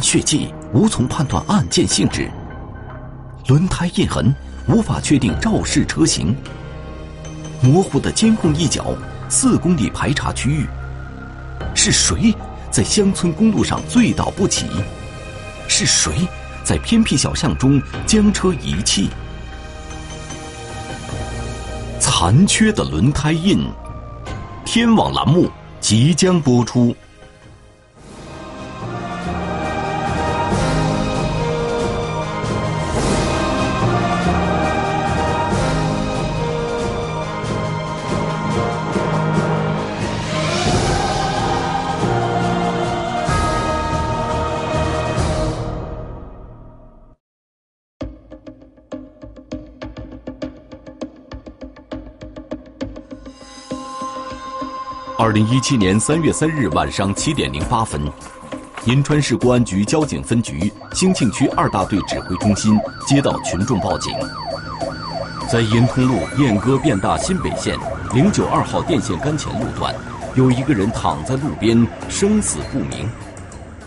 血迹无从判断案件性质，轮胎印痕无法确定肇事车型，模糊的监控一角四公里排查区域，是谁在乡村公路上醉倒不起？是谁在偏僻小巷中将车遗弃？残缺的轮胎印，天网栏目即将播出。二零一七年三月三日晚上七点零八分，银川市公安局交警分局兴庆区二大队指挥中心接到群众报警，在银通路燕歌变大新北线零九二号电线杆前路段，有一个人躺在路边，生死不明。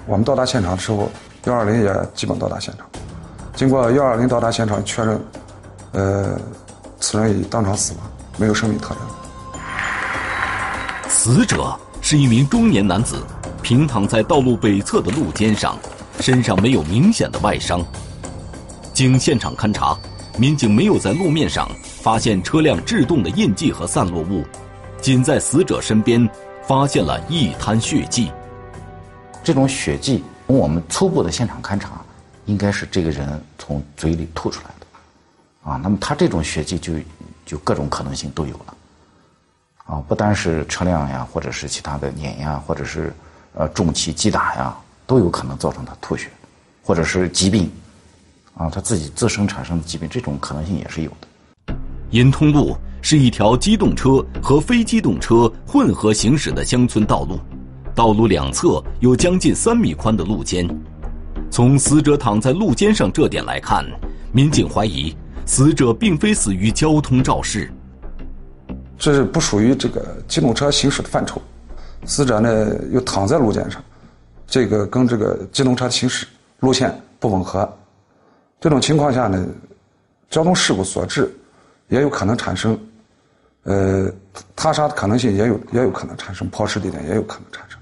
我们到达现场的时候，幺二零也基本到达现场。经过幺二零到达现场确认，呃，此人已当场死亡，没有生命特征。死者是一名中年男子，平躺在道路北侧的路肩上，身上没有明显的外伤。经现场勘查，民警没有在路面上发现车辆制动的印记和散落物，仅在死者身边发现了一滩血迹。这种血迹，从我们初步的现场勘查，应该是这个人从嘴里吐出来的，啊，那么他这种血迹就就各种可能性都有了。啊，不单是车辆呀，或者是其他的碾压，或者是呃重器击打呀，都有可能造成他吐血，或者是疾病，啊，他自己自身产生的疾病，这种可能性也是有的。银通路是一条机动车和非机动车混合行驶的乡村道路，道路两侧有将近三米宽的路肩。从死者躺在路肩上这点来看，民警怀疑死者并非死于交通肇事。这是不属于这个机动车行驶的范畴，死者呢又躺在路肩上，这个跟这个机动车行驶路线不吻合，这种情况下呢，交通事故所致，也有可能产生，呃，他杀的可能性也有，也有可能产生，抛尸地点也有可能产生。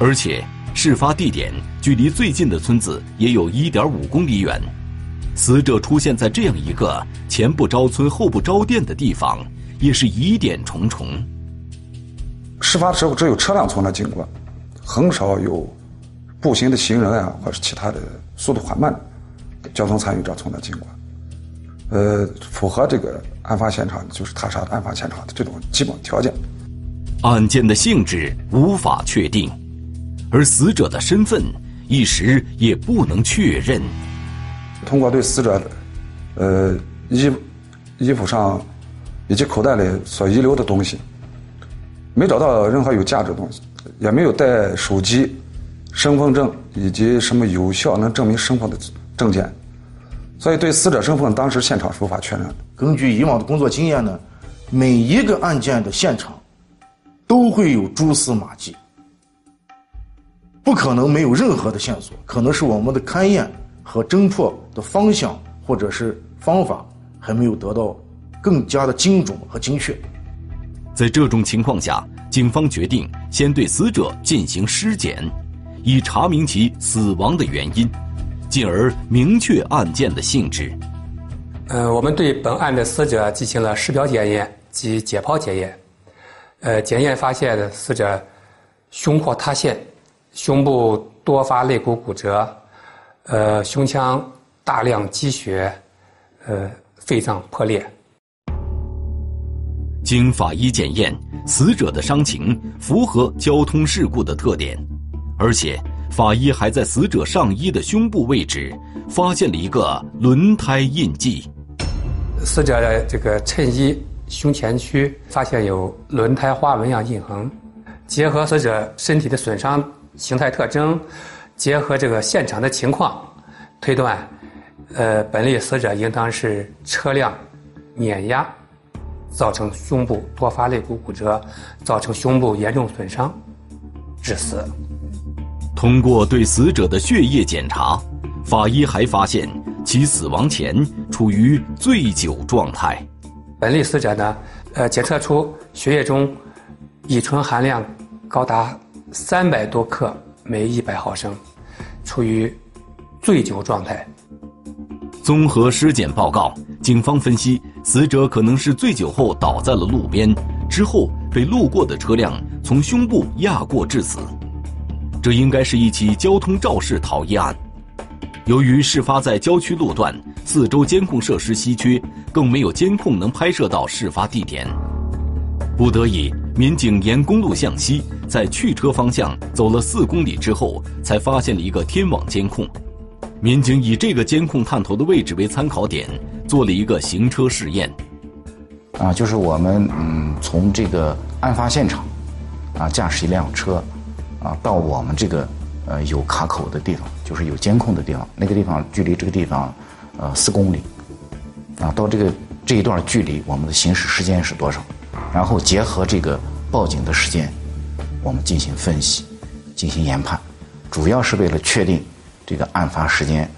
而且，事发地点距离最近的村子也有一点五公里远，死者出现在这样一个前不着村后不着店的地方。也是疑点重重。事发的时候只有车辆从那经过，很少有步行的行人啊，或者其他的速度缓慢的交通参与者从那经过。呃，符合这个案发现场就是他杀的案发现场的这种基本条件。案件的性质无法确定，而死者的身份一时也不能确认。通过对死者的呃衣衣服上。以及口袋里所遗留的东西，没找到任何有价值的东西，也没有带手机、身份证以及什么有效能证明身份的证件，所以对死者身份当时现场是无法确认的。根据以往的工作经验呢，每一个案件的现场都会有蛛丝马迹，不可能没有任何的线索，可能是我们的勘验和侦破的方向或者是方法还没有得到。更加的精准和精确。在这种情况下，警方决定先对死者进行尸检，以查明其死亡的原因，进而明确案件的性质。呃，我们对本案的死者进行了尸表检验及解剖检验。呃，检验发现死者胸廓塌陷，胸部多发肋骨骨折，呃，胸腔大量积血，呃，肺脏破裂。经法医检验，死者的伤情符合交通事故的特点，而且法医还在死者上衣的胸部位置发现了一个轮胎印记。死者的这个衬衣胸前区发现有轮胎花纹样印痕，结合死者身体的损伤形态特征，结合这个现场的情况，推断，呃，本例死者应当是车辆碾压。造成胸部多发肋骨骨折，造成胸部严重损伤，致死。通过对死者的血液检查，法医还发现其死亡前处于醉酒状态。本例死者呢，呃，检测出血液中乙醇含量高达三百多克每一百毫升，处于醉酒状态。综合尸检报告，警方分析死者可能是醉酒后倒在了路边，之后被路过的车辆从胸部压过致死。这应该是一起交通肇事逃逸案。由于事发在郊区路段，四周监控设施稀缺，更没有监控能拍摄到事发地点。不得已，民警沿公路向西，在去车方向走了四公里之后，才发现了一个天网监控。民警以这个监控探头的位置为参考点，做了一个行车试验。啊，就是我们嗯，从这个案发现场，啊，驾驶一辆车，啊，到我们这个呃有卡口的地方。就是有监控的地方，那个地方距离这个地方，呃，四公里，啊，到这个这一段距离，我们的行驶时间是多少？然后结合这个报警的时间，我们进行分析，进行研判，主要是为了确定这个案发时间。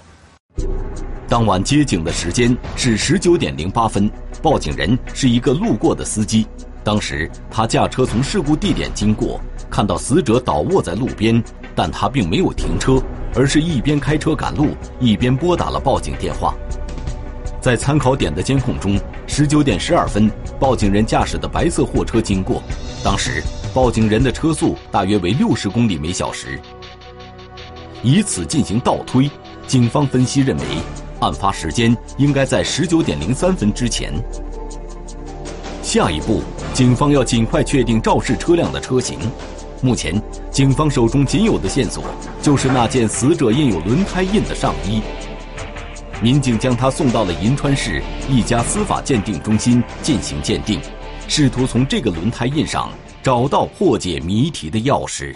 当晚接警的时间是十九点零八分，报警人是一个路过的司机，当时他驾车从事故地点经过，看到死者倒卧在路边，但他并没有停车。而是一边开车赶路，一边拨打了报警电话。在参考点的监控中，十九点十二分，报警人驾驶的白色货车经过，当时报警人的车速大约为六十公里每小时。以此进行倒推，警方分析认为，案发时间应该在十九点零三分之前。下一步，警方要尽快确定肇事车辆的车型。目前，警方手中仅有的线索就是那件死者印有轮胎印的上衣。民警将他送到了银川市一家司法鉴定中心进行鉴定，试图从这个轮胎印上找到破解谜题的钥匙。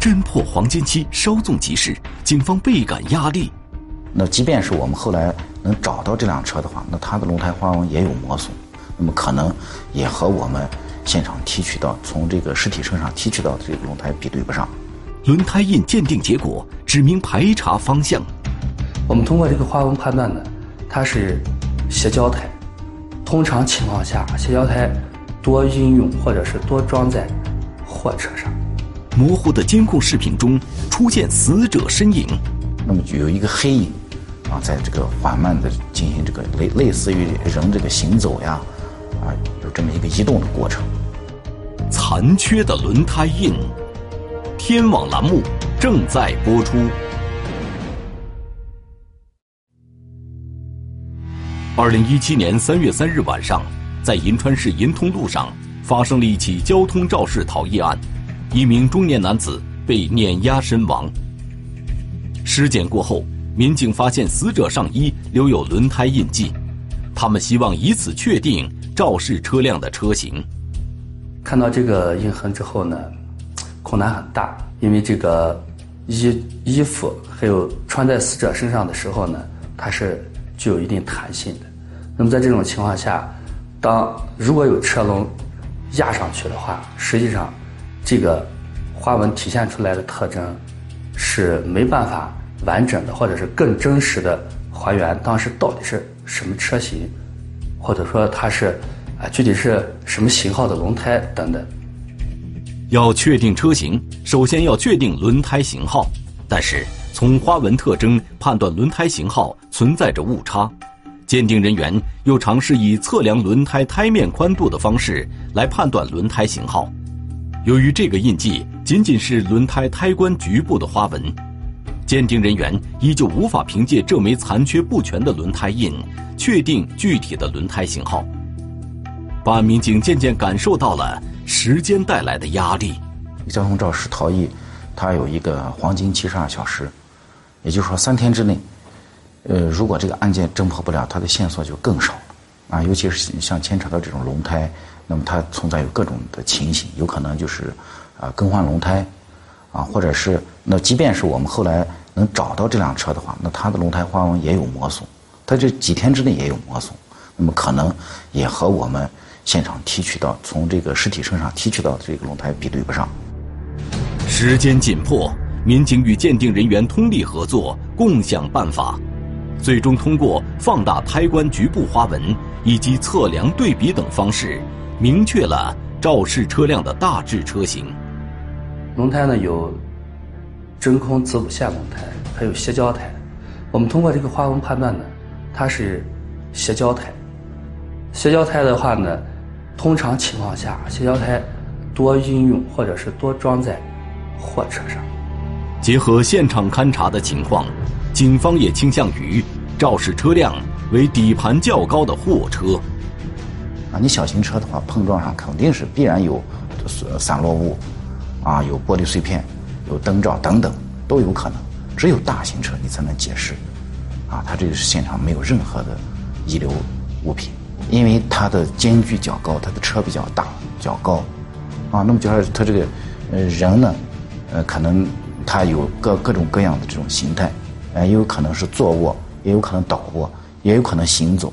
侦破黄金期稍纵即逝，警方倍感压力。那即便是我们后来能找到这辆车的话，那它的轮胎花纹也有磨损，那么可能也和我们。现场提取到从这个尸体身上提取到的这个轮胎比对不上，轮胎印鉴定结果指明排查方向。我们通过这个花纹判断呢，它是斜胶胎。通常情况下，斜胶胎多应用或者是多装在货车上。模糊的监控视频中出现死者身影，那么就有一个黑影啊，在这个缓慢的进行这个类类似于人这个行走呀。啊，有这么一个移动的过程。残缺的轮胎印，天网栏目正在播出。二零一七年三月三日晚上，在银川市银通路上发生了一起交通肇事逃逸案，一名中年男子被碾压身亡。尸检过后，民警发现死者上衣留有轮胎印记，他们希望以此确定。肇事车辆的车型，看到这个印痕之后呢，困难很大，因为这个衣衣服还有穿在死者身上的时候呢，它是具有一定弹性的。那么在这种情况下，当如果有车轮压上去的话，实际上这个花纹体现出来的特征是没办法完整的或者是更真实的还原当时到底是什么车型。或者说它是，啊，具体是什么型号的轮胎等等。要确定车型，首先要确定轮胎型号。但是从花纹特征判断轮胎型号存在着误差，鉴定人员又尝试以测量轮胎胎面宽度的方式来判断轮胎型号。由于这个印记仅仅是轮胎胎冠局部的花纹，鉴定人员依旧无法凭借这枚残缺不全的轮胎印。确定具体的轮胎型号，办案民警渐渐感受到了时间带来的压力。交通肇事逃逸，它有一个黄金七十二小时，也就是说三天之内，呃，如果这个案件侦破不了，它的线索就更少，啊，尤其是像牵扯到这种轮胎，那么它存在有各种的情形，有可能就是啊更换轮胎，啊，或者是那即便是我们后来能找到这辆车的话，那它的轮胎花纹也有磨损。它这几天之内也有磨损，那么可能也和我们现场提取到从这个尸体身上提取到的这个轮胎比对不上。时间紧迫，民警与鉴定人员通力合作，共享办法，最终通过放大胎冠局部花纹以及测量对比等方式，明确了肇事车辆的大致车型。轮胎呢有真空子午线轮胎，还有斜胶胎。我们通过这个花纹判断呢，它是斜胶胎。斜胶胎的话呢，通常情况下，斜胶胎多应用或者是多装在货车上。结合现场勘查的情况，警方也倾向于肇事车辆为底盘较高的货车。啊，你小型车的话，碰撞上肯定是必然有散落物，啊，有玻璃碎片，有灯罩等等都有可能。只有大型车你才能解释，啊，它这个是现场没有任何的遗留物品。因为它的间距较高，它的车比较大、较高，啊，那么就是它这个，呃，人呢，呃，可能他有各各种各样的这种形态，呃，也有可能是坐卧，也有可能倒卧，也有可能行走。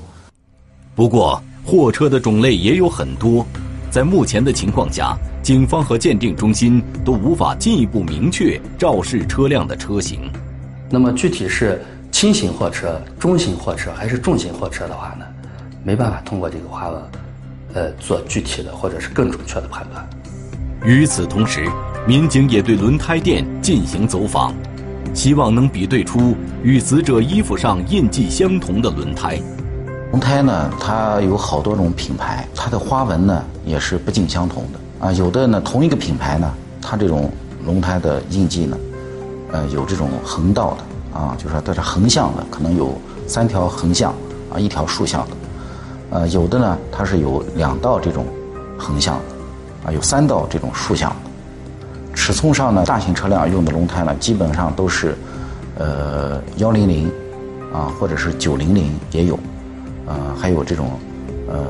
不过，货车的种类也有很多，在目前的情况下，警方和鉴定中心都无法进一步明确肇事车辆的车型。那么，具体是轻型货车、中型货车还是重型货车的话呢？没办法通过这个花纹，呃，做具体的或者是更准确的判断。与此同时，民警也对轮胎店进行走访，希望能比对出与死者衣服上印记相同的轮胎。轮胎呢，它有好多种品牌，它的花纹呢也是不尽相同的啊。有的呢，同一个品牌呢，它这种轮胎的印记呢，呃，有这种横道的啊，就是说它是横向的，可能有三条横向啊，一条竖向的。呃，有的呢，它是有两道这种横向，啊，有三道这种竖向的。尺寸上呢，大型车辆用的轮胎呢，基本上都是，呃，幺零零，啊，或者是九零零也有，呃，还有这种，呃，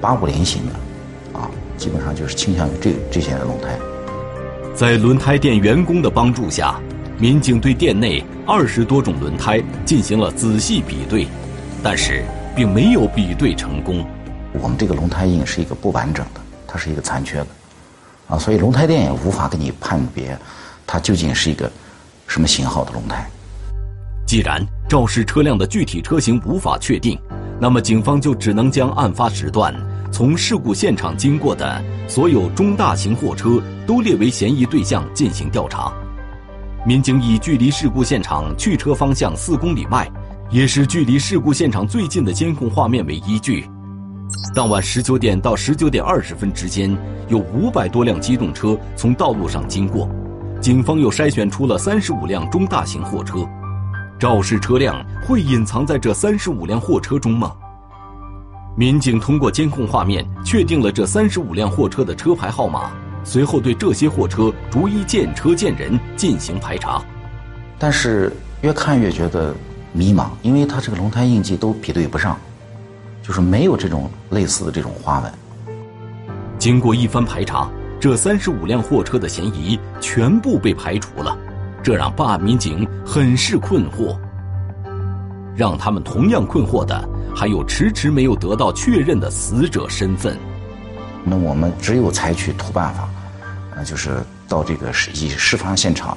八五零型的，啊，基本上就是倾向于这这些轮胎。在轮胎店员工的帮助下，民警对店内二十多种轮胎进行了仔细比对，但是。并没有比对成功。我们这个轮胎印是一个不完整的，它是一个残缺的，啊，所以轮胎店也无法给你判别，它究竟是一个什么型号的轮胎。既然肇事车辆的具体车型无法确定，那么警方就只能将案发时段从事故现场经过的所有中大型货车都列为嫌疑对象进行调查。民警以距离事故现场去车方向四公里外。也是距离事故现场最近的监控画面为依据，当晚十九点到十九点二十分之间，有五百多辆机动车从道路上经过，警方又筛选出了三十五辆中大型货车，肇事车辆会隐藏在这三十五辆货车中吗？民警通过监控画面确定了这三十五辆货车的车牌号码，随后对这些货车逐一见车见人进行排查，但是越看越觉得。迷茫，因为它这个轮胎印记都比对不上，就是没有这种类似的这种花纹。经过一番排查，这三十五辆货车的嫌疑全部被排除了，这让办案民警很是困惑。让他们同样困惑的，还有迟迟没有得到确认的死者身份。那我们只有采取土办法，呃，就是到这个以事发现场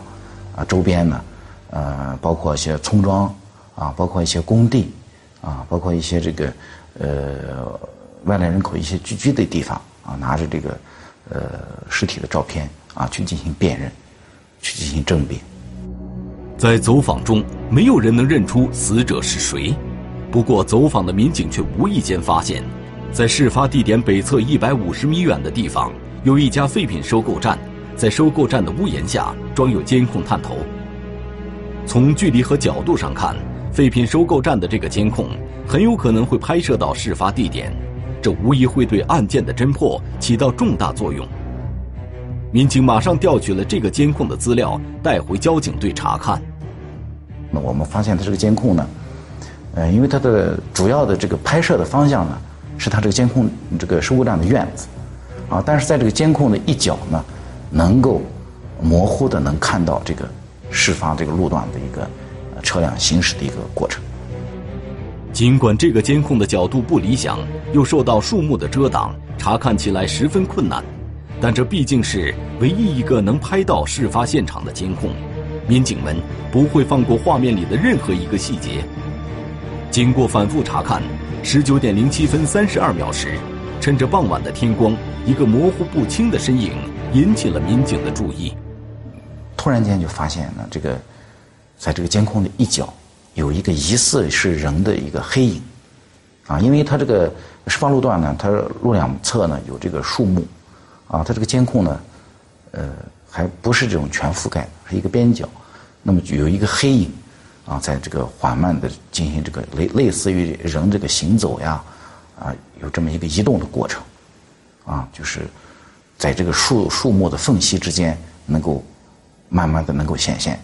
啊周边呢，呃，包括一些村庄。啊，包括一些工地，啊，包括一些这个，呃，外来人口一些聚居的地方，啊，拿着这个，呃，尸体的照片，啊，去进行辨认，去进行甄别。在走访中，没有人能认出死者是谁。不过，走访的民警却无意间发现，在事发地点北侧一百五十米远的地方，有一家废品收购站，在收购站的屋檐下装有监控探头。从距离和角度上看。废品收购站的这个监控很有可能会拍摄到事发地点，这无疑会对案件的侦破起到重大作用。民警马上调取了这个监控的资料，带回交警队查看。那我们发现，它这个监控呢，呃，因为它的主要的这个拍摄的方向呢，是它这个监控这个收购站的院子，啊，但是在这个监控的一角呢，能够模糊的能看到这个事发这个路段的一个。车辆行驶的一个过程。尽管这个监控的角度不理想，又受到树木的遮挡，查看起来十分困难，但这毕竟是唯一一个能拍到事发现场的监控，民警们不会放过画面里的任何一个细节。经过反复查看，十九点零七分三十二秒时，趁着傍晚的天光，一个模糊不清的身影引起了民警的注意。突然间就发现呢，这个在这个监控的一角有一个疑似是人的一个黑影，啊，因为它这个事发路段呢，它路两侧呢有这个树木。啊，它这个监控呢，呃，还不是这种全覆盖，是一个边角，那么有一个黑影，啊，在这个缓慢的进行这个类类似于人这个行走呀，啊，有这么一个移动的过程，啊，就是在这个树树木的缝隙之间，能够慢慢的能够显现。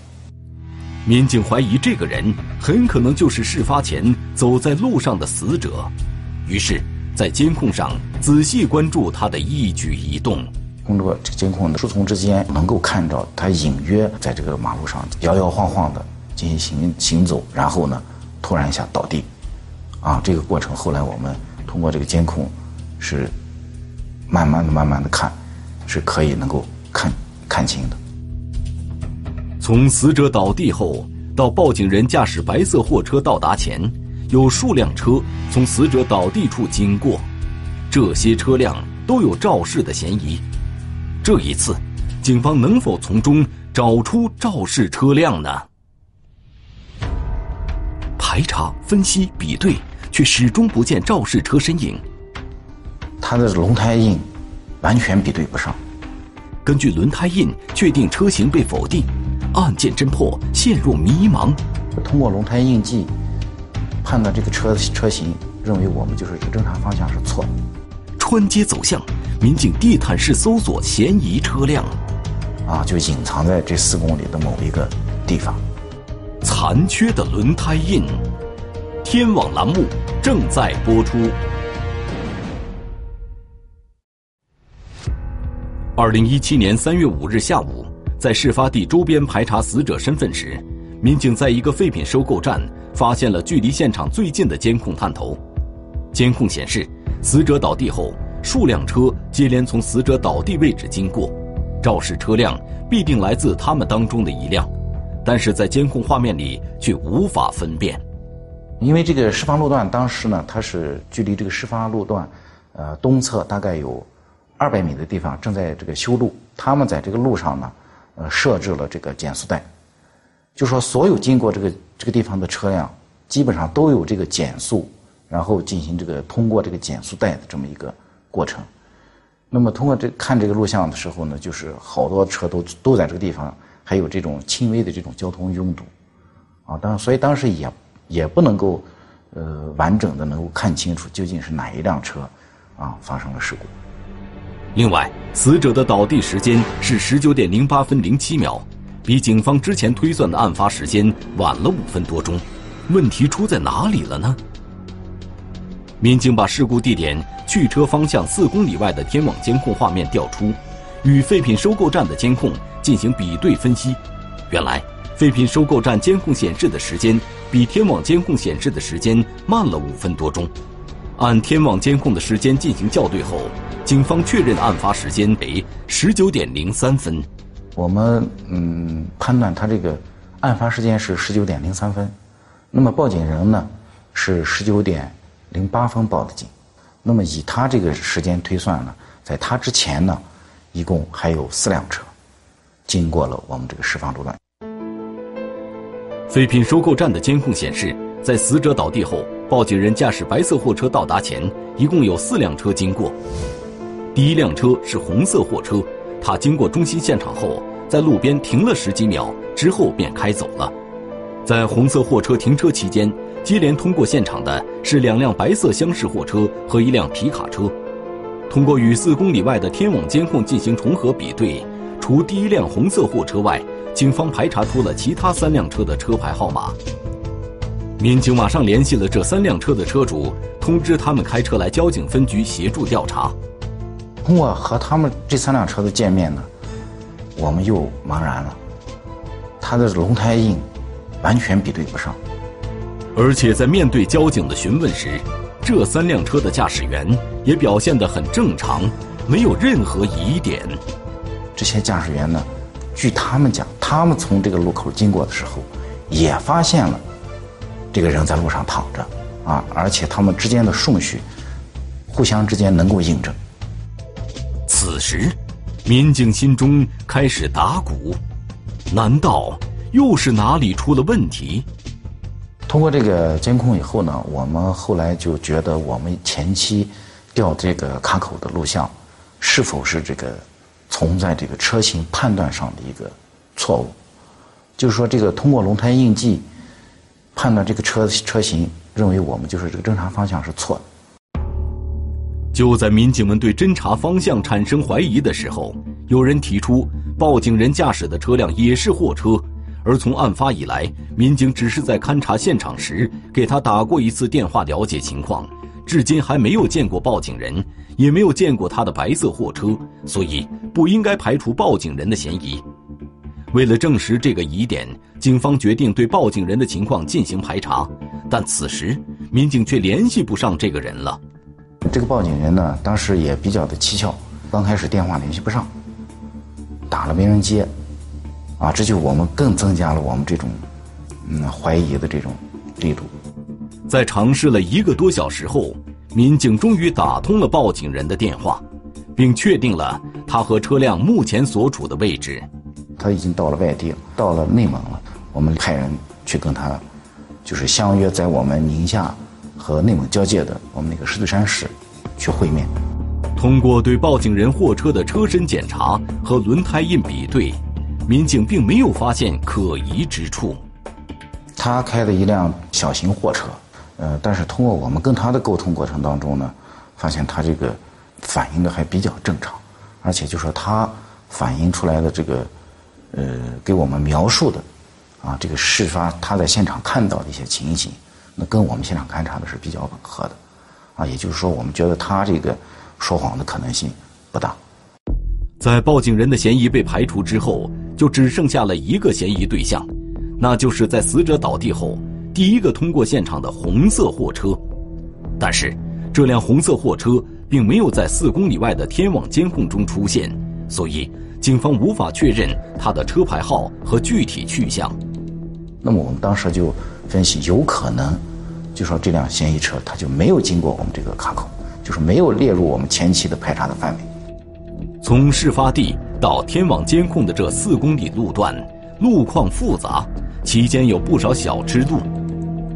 民警怀疑这个人很可能就是事发前走在路上的死者，于是。在监控上仔细关注他的一举一动，通过这个监控的树丛之间，能够看到他隐约在这个马路上摇摇晃晃的进行行行走，然后呢，突然一下倒地，啊，这个过程后来我们通过这个监控，是慢慢的、慢慢的看，是可以能够看看清的。从死者倒地后到报警人驾驶白色货车到达前。有数辆车从死者倒地处经过，这些车辆都有肇事的嫌疑。这一次，警方能否从中找出肇事车辆呢？排查、分析、比对，却始终不见肇事车身影。他的轮胎印完全比对不上。根据轮胎印确定车型被否定，案件侦破陷入迷茫。通过轮胎印记。判断这个车车型，认为我们就是这个侦查方向是错的。穿街走巷，民警地毯式搜索嫌疑车辆，啊，就隐藏在这四公里的某一个地方。残缺的轮胎印，天网栏目正在播出。二零一七年三月五日下午，在事发地周边排查死者身份时，民警在一个废品收购站。发现了距离现场最近的监控探头，监控显示，死者倒地后，数辆车接连从死者倒地位置经过，肇事车辆必定来自他们当中的一辆，但是在监控画面里却无法分辨，因为这个事发路段当时呢，它是距离这个事发路段，呃，东侧大概有二百米的地方正在这个修路，他们在这个路上呢，呃，设置了这个减速带。就说所有经过这个这个地方的车辆，基本上都有这个减速，然后进行这个通过这个减速带的这么一个过程。那么通过这看这个录像的时候呢，就是好多车都都在这个地方，还有这种轻微的这种交通拥堵，啊，当所以当时也也不能够呃完整的能够看清楚究竟是哪一辆车啊发生了事故。另外，死者的倒地时间是十九点零八分零七秒。比警方之前推算的案发时间晚了五分多钟，问题出在哪里了呢？民警把事故地点去车方向四公里外的天网监控画面调出，与废品收购站的监控进行比对分析。原来，废品收购站监控显示的时间比天网监控显示的时间慢了五分多钟。按天网监控的时间进行校对后，警方确认案发时间为十九点零三分。我们嗯判断他这个案发时间是十九点零三分，那么报警人呢是十九点零八分报的警，那么以他这个时间推算呢，在他之前呢，一共还有四辆车经过了我们这个释放路段。废品收购站的监控显示，在死者倒地后，报警人驾驶白色货车到达前，一共有四辆车经过。第一辆车是红色货车。他经过中心现场后，在路边停了十几秒，之后便开走了。在红色货车停车期间，接连通过现场的是两辆白色厢式货车和一辆皮卡车。通过与四公里外的天网监控进行重合比对，除第一辆红色货车外，警方排查出了其他三辆车的车牌号码。民警马上联系了这三辆车的车主，通知他们开车来交警分局协助调查。通过和他们这三辆车的见面呢，我们又茫然了。他的轮胎印完全比对不上，而且在面对交警的询问时，这三辆车的驾驶员也表现得很正常，没有任何疑点。这些驾驶员呢，据他们讲，他们从这个路口经过的时候，也发现了这个人在路上躺着，啊，而且他们之间的顺序互相之间能够印证。此时，民警心中开始打鼓，难道又是哪里出了问题？通过这个监控以后呢，我们后来就觉得我们前期调这个卡口的录像，是否是这个存在这个车型判断上的一个错误？就是说，这个通过轮胎印记判断这个车车型，认为我们就是这个侦查方向是错的。就在民警们对侦查方向产生怀疑的时候，有人提出，报警人驾驶的车辆也是货车。而从案发以来，民警只是在勘察现场时给他打过一次电话了解情况，至今还没有见过报警人，也没有见过他的白色货车，所以不应该排除报警人的嫌疑。为了证实这个疑点，警方决定对报警人的情况进行排查，但此时民警却联系不上这个人了。这个报警人呢，当时也比较的蹊跷，刚开始电话联系不上，打了没人接。啊，这就我们更增加了我们这种，嗯，怀疑的这种力度。在尝试了一个多小时后，民警终于打通了报警人的电话，并确定了他和车辆目前所处的位置。他已经到了外地，到了内蒙了。我们派人去跟他，就是相约在我们宁夏和内蒙交界的我们那个石嘴山市去会面。通过对报警人货车的车身检查和轮胎印比对。民警并没有发现可疑之处。他开的一辆小型货车，呃，但是通过我们跟他的沟通过程当中呢，发现他这个反应的还比较正常，而且就说他反映出来的这个，呃，给我们描述的，啊，这个事发他在现场看到的一些情形，那跟我们现场勘查的是比较吻合的，啊，也就是说，我们觉得他这个说谎的可能性不大。在报警人的嫌疑被排除之后。就只剩下了一个嫌疑对象，那就是在死者倒地后第一个通过现场的红色货车。但是，这辆红色货车并没有在四公里外的天网监控中出现，所以警方无法确认它的车牌号和具体去向。那么，我们当时就分析，有可能就说这辆嫌疑车它就没有经过我们这个卡口，就是没有列入我们前期的排查的范围。从事发地。到天网监控的这四公里路段，路况复杂，期间有不少小支路。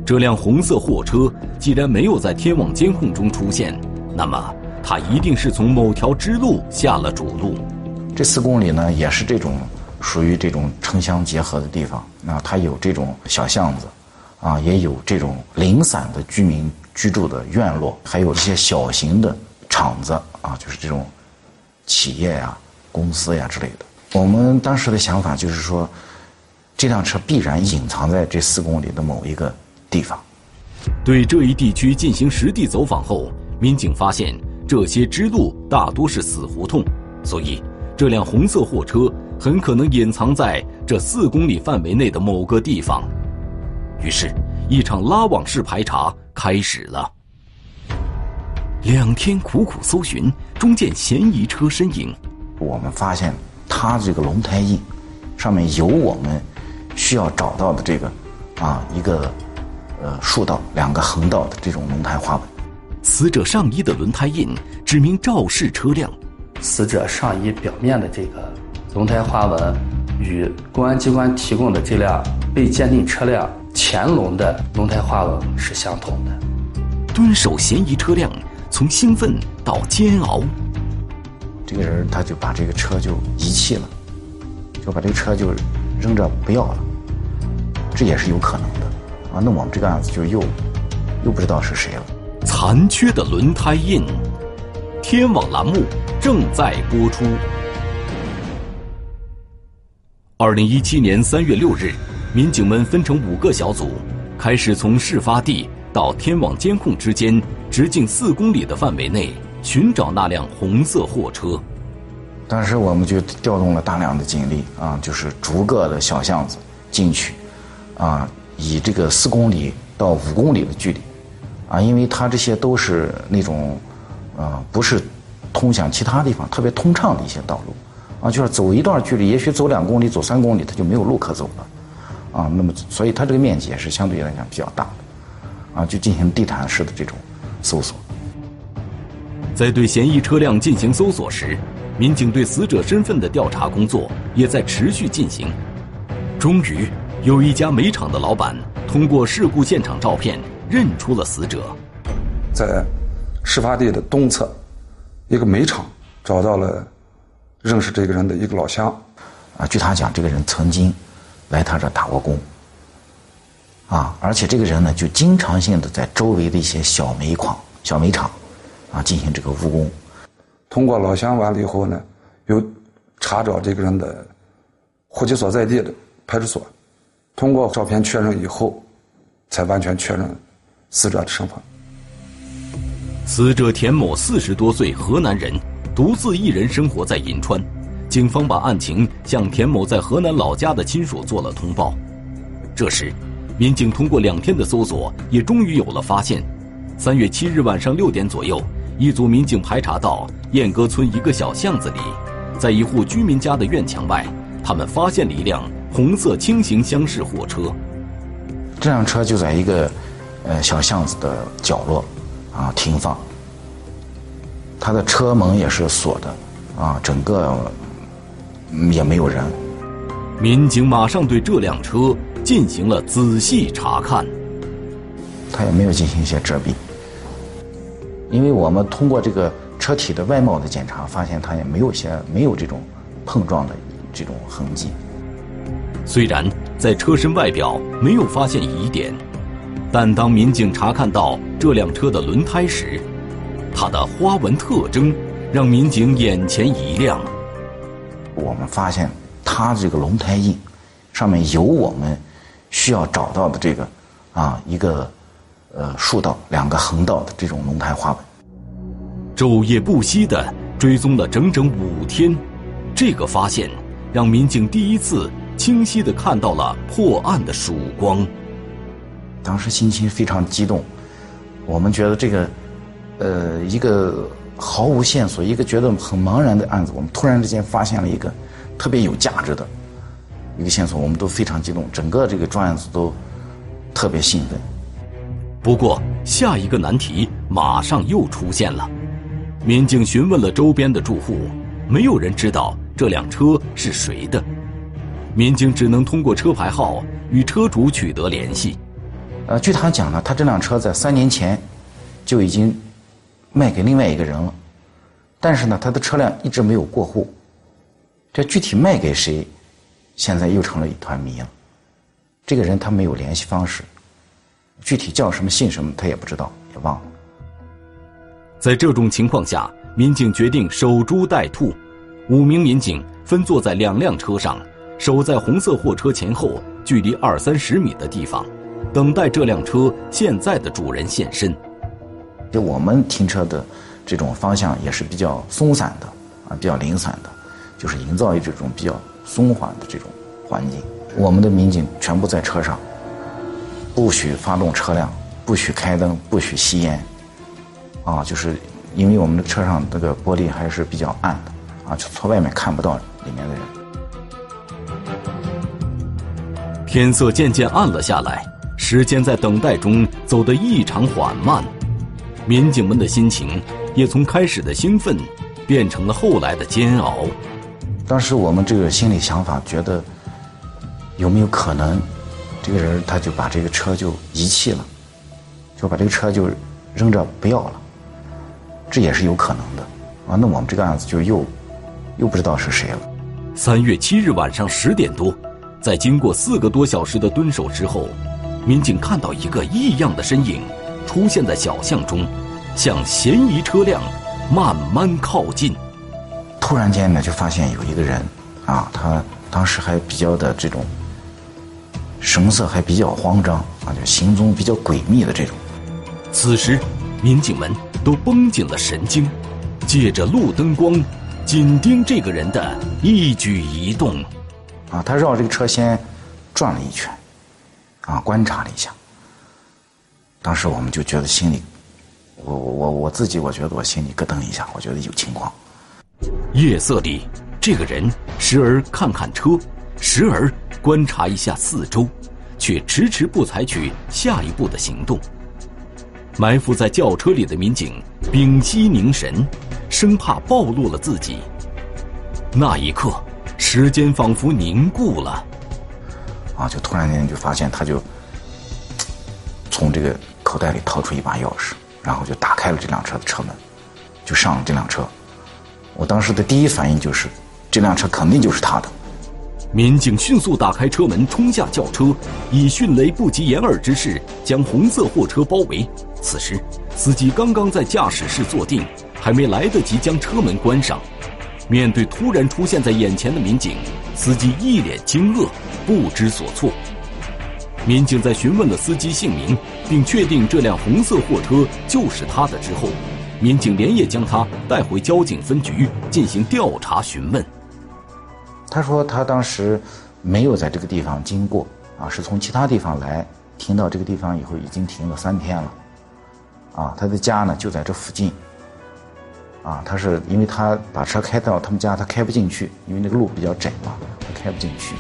这辆红色货车既然没有在天网监控中出现，那么它一定是从某条支路下了主路。这四公里呢，也是这种属于这种城乡结合的地方。那它有这种小巷子，啊，也有这种零散的居民居住的院落，还有一些小型的厂子啊，就是这种企业呀。公司呀之类的，我们当时的想法就是说，这辆车必然隐藏在这四公里的某一个地方。对这一地区进行实地走访后，民警发现这些支路大多是死胡同，所以这辆红色货车很可能隐藏在这四公里范围内的某个地方。于是，一场拉网式排查开始了。两天苦苦搜寻，终见嫌疑车身影。我们发现它这个轮胎印上面有我们需要找到的这个啊一个呃竖道两个横道的这种轮胎花纹。死者上衣的轮胎印指明肇事车辆。死者上衣表面的这个轮胎花纹与公安机关提供的这辆被鉴定车辆前轮的轮胎花纹是相同的。蹲守嫌疑车辆，从兴奋到煎熬。这个人他就把这个车就遗弃了，就把这个车就扔着不要了，这也是有可能的啊。那我们这个案子就又又不知道是谁了。残缺的轮胎印，天网栏目正在播出。二零一七年三月六日，民警们分成五个小组，开始从事发地到天网监控之间直径四公里的范围内。寻找那辆红色货车，当时我们就调动了大量的警力啊，就是逐个的小巷子进去，啊，以这个四公里到五公里的距离，啊，因为它这些都是那种，啊，不是通向其他地方特别通畅的一些道路，啊，就是走一段距离，也许走两公里、走三公里，它就没有路可走了，啊，那么所以它这个面积也是相对来讲比较大的，啊，就进行地毯式的这种搜索。在对嫌疑车辆进行搜索时，民警对死者身份的调查工作也在持续进行。终于，有一家煤厂的老板通过事故现场照片认出了死者。在事发地的东侧，一个煤厂找到了认识这个人的一个老乡。啊，据他讲，这个人曾经来他这打过工。啊，而且这个人呢，就经常性的在周围的一些小煤矿、小煤厂。啊，进行这个务工。通过老乡完了以后呢，又查找这个人的户籍所在地的派出所，通过照片确认以后，才完全确认死者的身份。死者田某四十多岁，河南人，独自一人生活在银川。警方把案情向田某在河南老家的亲属做了通报。这时，民警通过两天的搜索，也终于有了发现。三月七日晚上六点左右。一组民警排查到燕歌村一个小巷子里，在一户居民家的院墙外，他们发现了一辆红色轻型厢式货车。这辆车就在一个呃小巷子的角落啊停放，它的车门也是锁的啊，整个也没有人。民警马上对这辆车进行了仔细查看，他也没有进行一些遮蔽。因为我们通过这个车体的外貌的检查，发现它也没有些没有这种碰撞的这种痕迹。虽然在车身外表没有发现疑点，但当民警查看到这辆车的轮胎时，它的花纹特征让民警眼前一亮。我们发现它这个龙胎印上面有我们需要找到的这个啊一个。呃，竖道两个横道的这种龙胎花纹，昼夜不息的追踪了整整五天，这个发现让民警第一次清晰的看到了破案的曙光。当时心情非常激动，我们觉得这个，呃，一个毫无线索、一个觉得很茫然的案子，我们突然之间发现了一个特别有价值的一个线索，我们都非常激动，整个这个专案组都特别兴奋。不过，下一个难题马上又出现了。民警询问了周边的住户，没有人知道这辆车是谁的。民警只能通过车牌号与车主取得联系。呃，据他讲呢，他这辆车在三年前就已经卖给另外一个人了，但是呢，他的车辆一直没有过户。这具体卖给谁，现在又成了一团谜了。这个人他没有联系方式。具体叫什么姓什么，他也不知道，也忘了。在这种情况下，民警决定守株待兔。五名民警分坐在两辆车上，守在红色货车前后距离二三十米的地方，等待这辆车现在的主人现身。我们停车的这种方向也是比较松散的啊，比较零散的，就是营造一这种比较松缓的这种环境。我们的民警全部在车上。不许发动车辆，不许开灯，不许吸烟，啊，就是因为我们的车上这个玻璃还是比较暗的，啊，就从外面看不到里面的人。天色渐渐暗了下来，时间在等待中走得异常缓慢，民警们的心情也从开始的兴奋变成了后来的煎熬。当时我们这个心理想法觉得，有没有可能？这个人他就把这个车就遗弃了，就把这个车就扔着不要了，这也是有可能的啊。那我们这个案子就又又不知道是谁了。三月七日晚上十点多，在经过四个多小时的蹲守之后，民警看到一个异样的身影出现在小巷中，向嫌疑车辆慢慢靠近。突然间呢，就发现有一个人啊，他当时还比较的这种。神色还比较慌张啊，就行踪比较诡秘的这种。此时，民警们都绷紧了神经，借着路灯光，紧盯这个人的一举一动。啊，他绕这个车先转了一圈，啊，观察了一下。当时我们就觉得心里我我我自己我觉得我心里咯噔一下，我觉得有情况。夜色里，这个人时而看看车，时而观察一下四周，却迟迟不采取下一步的行动。埋伏在轿车里的民警屏息凝神，生怕暴露了自己。那一刻，时间仿佛凝固了。啊，就突然间就发现他就从这个口袋里掏出一把钥匙，然后就打开了这辆车的车门，就上了这辆车。我当时的第一反应就是，这辆车肯定就是他的。民警迅速打开车门，冲下轿车，以迅雷不及掩耳之势将红色货车包围。此时，司机刚刚在驾驶室坐定，还没来得及将车门关上。面对突然出现在眼前的民警，司机一脸惊愕，不知所措。民警在询问了司机姓名，并确定这辆红色货车就是他的之后，民警连夜将他带回交警分局进行调查询问。他说他当时没有在这个地方经过，啊，是从其他地方来，停到这个地方以后已经停了三天了，啊，他的家呢就在这附近。啊，他是因为他把车开到他们家，他开不进去，因为那个路比较窄嘛，他开不进去。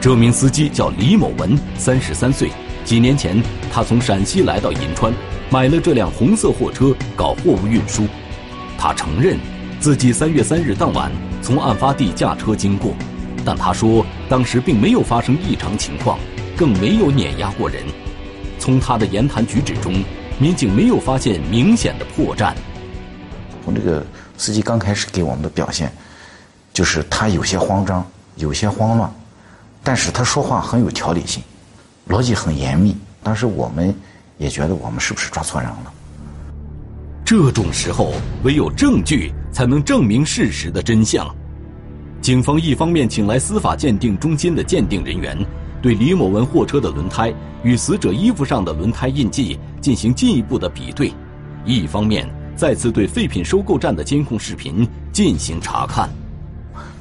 这名司机叫李某文，三十三岁。几年前，他从陕西来到银川，买了这辆红色货车搞货物运输。他承认，自己三月三日当晚从案发地驾车经过，但他说当时并没有发生异常情况，更没有碾压过人。从他的言谈举止中。民警没有发现明显的破绽。从这个司机刚开始给我们的表现，就是他有些慌张，有些慌乱，但是他说话很有条理性，逻辑很严密。当时我们也觉得我们是不是抓错人了？这种时候，唯有证据才能证明事实的真相。警方一方面请来司法鉴定中心的鉴定人员。对李某文货车的轮胎与死者衣服上的轮胎印记进行进一步的比对，一方面再次对废品收购站的监控视频进行查看。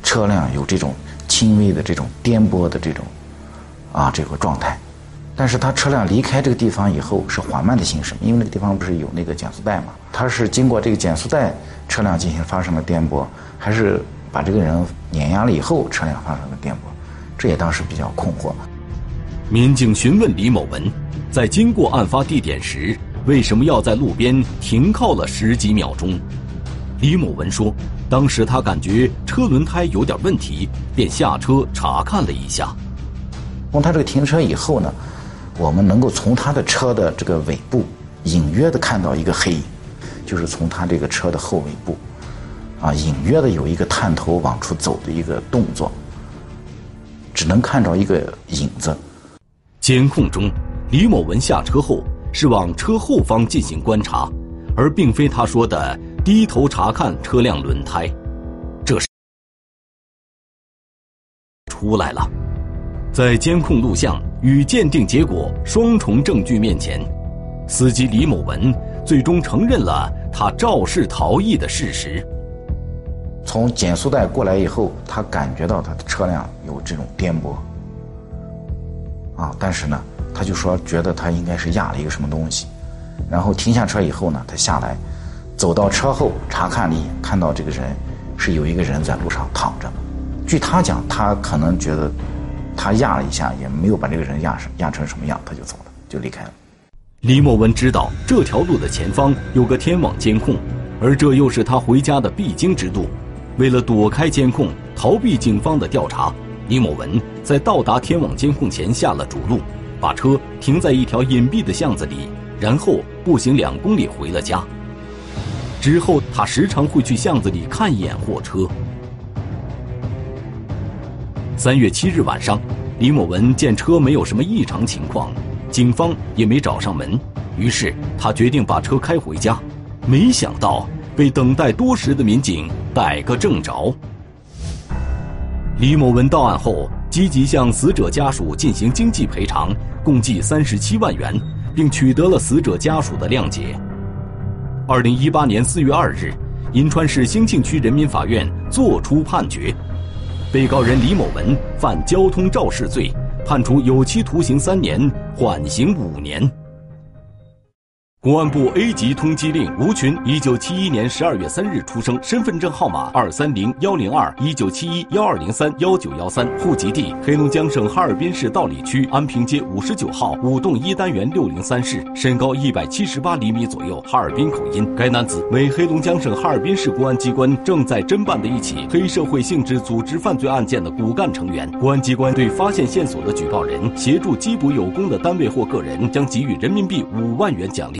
车辆有这种轻微的这种颠簸的这种啊这个状态，但是他车辆离开这个地方以后是缓慢的行驶，因为那个地方不是有那个减速带嘛？他是经过这个减速带，车辆进行发生了颠簸，还是把这个人碾压了以后车辆发生了颠簸？这也当时比较困惑。民警询问李某文，在经过案发地点时，为什么要在路边停靠了十几秒钟？李某文说，当时他感觉车轮胎有点问题，便下车查看了一下。从他这个停车以后呢，我们能够从他的车的这个尾部隐约的看到一个黑影，就是从他这个车的后尾部，啊，隐约的有一个探头往出走的一个动作。只能看着一个影子。监控中，李某文下车后是往车后方进行观察，而并非他说的低头查看车辆轮胎。这时出来了，在监控录像与鉴定结果双重证据面前，司机李某文最终承认了他肇事逃逸的事实。从减速带过来以后，他感觉到他的车辆有这种颠簸，啊，但是呢，他就说觉得他应该是压了一个什么东西，然后停下车以后呢，他下来，走到车后查看了一眼，看到这个人是有一个人在路上躺着，据他讲，他可能觉得他压了一下，也没有把这个人压成压成什么样，他就走了，就离开了。李某文知道这条路的前方有个天网监控，而这又是他回家的必经之路。为了躲开监控，逃避警方的调查，李某文在到达天网监控前下了主路，把车停在一条隐蔽的巷子里，然后步行两公里回了家。之后，他时常会去巷子里看一眼货车。三月七日晚上，李某文见车没有什么异常情况，警方也没找上门，于是他决定把车开回家。没想到。被等待多时的民警逮个正着。李某文到案后，积极向死者家属进行经济赔偿，共计三十七万元，并取得了死者家属的谅解。二零一八年四月二日，银川市兴庆区人民法院作出判决，被告人李某文犯交通肇事罪，判处有期徒刑三年，缓刑五年。公安部 A 级通缉令吴群，一九七一年十二月三日出生，身份证号码二三零幺零二一九七一幺二零三幺九幺三，户籍地黑龙江省哈尔滨市道里区安平街五十九号五栋一单元六零三室，身高一百七十八厘米左右，哈尔滨口音。该男子为黑龙江省哈尔滨市公安机关正在侦办的一起黑社会性质组织犯罪案件的骨干成员。公安机关对发现线索的举报人协助缉捕有功的单位或个人，将给予人民币五万元奖励。